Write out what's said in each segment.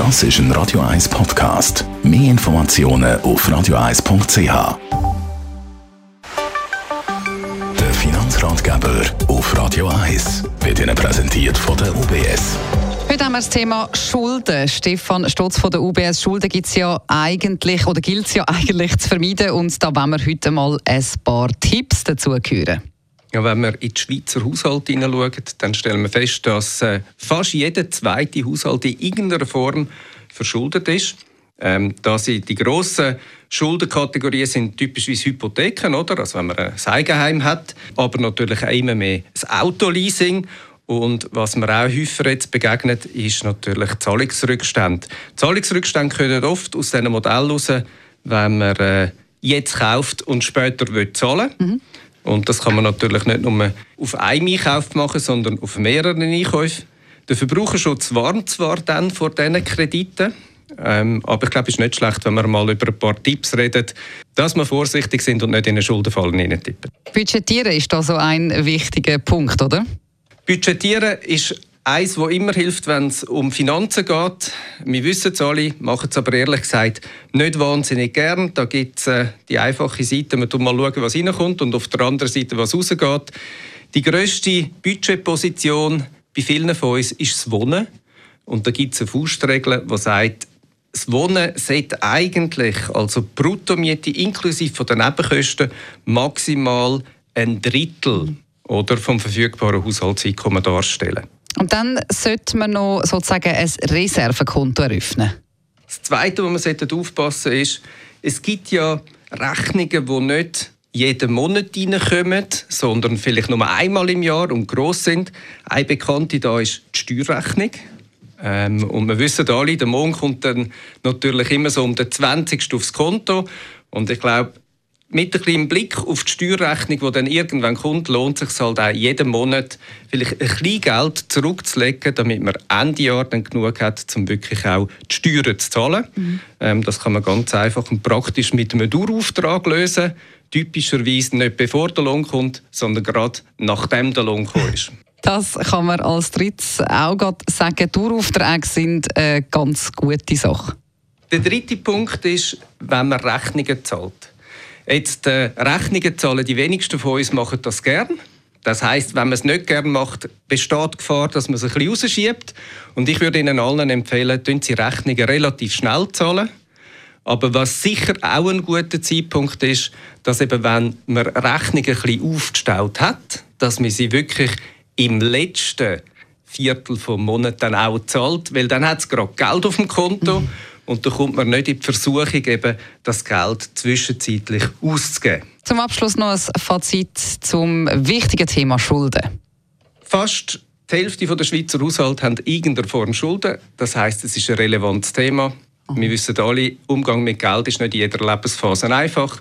Das ist ein Radio 1 Podcast. Mehr Informationen auf radio1.ch. Der Finanzratgeber auf Radio 1 wird Ihnen präsentiert von der UBS. Heute haben wir das Thema Schulden. Stefan Stotz von der UBS. Schulden gibt es ja eigentlich oder gilt es ja eigentlich zu vermeiden. Und da wollen wir heute mal ein paar Tipps dazu hören. Ja, wenn wir in die Schweizer Haushalte hineinschauen, dann stellen wir fest, dass äh, fast jeder zweite Haushalt in irgendeiner Form verschuldet ist. Ähm, da sind die grossen Schuldenkategorien sind typischerweise Hypotheken, oder? Also wenn man ein Eigenheim hat, aber natürlich auch immer mehr das Autoleasing. Und was mir auch häufiger jetzt begegnet, ist natürlich Zahlungsrückstände. Zahlungsrückstände können oft aus diesem Modell heraus, wenn man äh, jetzt kauft und später will zahlen will. Mhm. Und das kann man natürlich nicht nur auf einen Einkauf machen, sondern auf mehreren Einkäufen. Der Verbraucherschutz warnt zwar dann vor diesen Krediten, ähm, aber ich glaube, es ist nicht schlecht, wenn wir mal über ein paar Tipps reden, dass wir vorsichtig sind und nicht in eine Schuldenfalle hineintippen. Budgetieren ist da so ein wichtiger Punkt, oder? Budgetieren ist Eins, was immer hilft, wenn es um Finanzen geht. Wir wissen es alle, machen es aber ehrlich gesagt nicht wahnsinnig gern. Da gibt es äh, die einfache Seite, man schaut mal, schauen, was reinkommt und auf der anderen Seite, was rausgeht. Die grösste Budgetposition bei vielen von uns ist das Wohnen. Und da gibt es eine Faustregel, die sagt, das Wohnen sollte eigentlich, also Bruttomiete inklusive den Nebenkosten, maximal ein Drittel oder vom verfügbaren Haushaltseinkommen darstellen. Und dann sollte man noch sozusagen ein Reservekonto eröffnen. Das Zweite, wo man aufpassen sollte, ist, es gibt ja Rechnungen, die nicht jeden Monat reinkommen, sondern vielleicht nur einmal im Jahr und gross sind. Eine bekannte da ist die Steuerrechnung. Ähm, und wir wissen alle, der Mond kommt dann natürlich immer so um den 20. aufs Konto. Und ich glaube, mit einem kleinen Blick auf die Steuerrechnung, die dann irgendwann kommt, lohnt es sich halt auch jeden Monat vielleicht ein bisschen Geld zurückzulegen, damit man Ende Jahr dann genug hat, um wirklich auch die Steuern zu zahlen. Mhm. Ähm, das kann man ganz einfach und praktisch mit einem Dauerauftrag lösen. Typischerweise nicht bevor der Lohn kommt, sondern gerade nachdem der Lohn kommt. Das kann man als drittes auch sagen. Daueraufträge sind eine ganz gute Sache. Der dritte Punkt ist, wenn man Rechnungen zahlt. Jetzt äh, Rechnungen zahlen die wenigsten von uns machen das gern. Das heißt, wenn man es nicht gern macht, besteht die Gefahr, dass man es ein bisschen rausschiebt. Und ich würde Ihnen allen empfehlen, tun Sie Rechnungen relativ schnell zahlen. Aber was sicher auch ein guter Zeitpunkt ist, dass eben, wenn man Rechnungen ein bisschen aufgestaut hat, dass man sie wirklich im letzten Viertel vom Monat dann auch zahlt, weil dann hat es gerade Geld auf dem Konto. Mhm und da kommt man nicht in die Versuchung, eben das Geld zwischenzeitlich auszugeben. Zum Abschluss noch ein Fazit zum wichtigen Thema Schulden. Fast die Hälfte der Schweizer Haushalte haben irgendeine Form Schulden. Das heißt, es ist ein relevantes Thema. Wir wissen alle, Umgang mit Geld ist nicht in jeder Lebensphase einfach.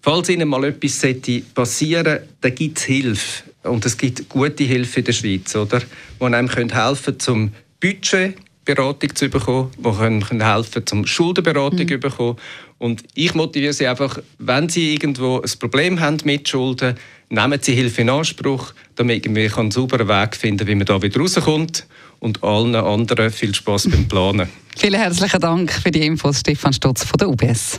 Falls Ihnen mal etwas passieren sollte, dann gibt es Hilfe. Und es gibt gute Hilfe in der Schweiz, oder? die einem helfen können, zum Budget Beratung zu bekommen, die können, können helfen zum Schuldenberatung mhm. bekommen. Und ich motiviere Sie einfach, wenn Sie irgendwo ein Problem haben mit Schulden, nehmen Sie Hilfe in Anspruch, damit wir einen sauberen Weg finden, wie man da wieder rauskommt. Und allen anderen viel Spaß beim Planen. Vielen herzlichen Dank für die Infos, Stefan Stutz von der UBS.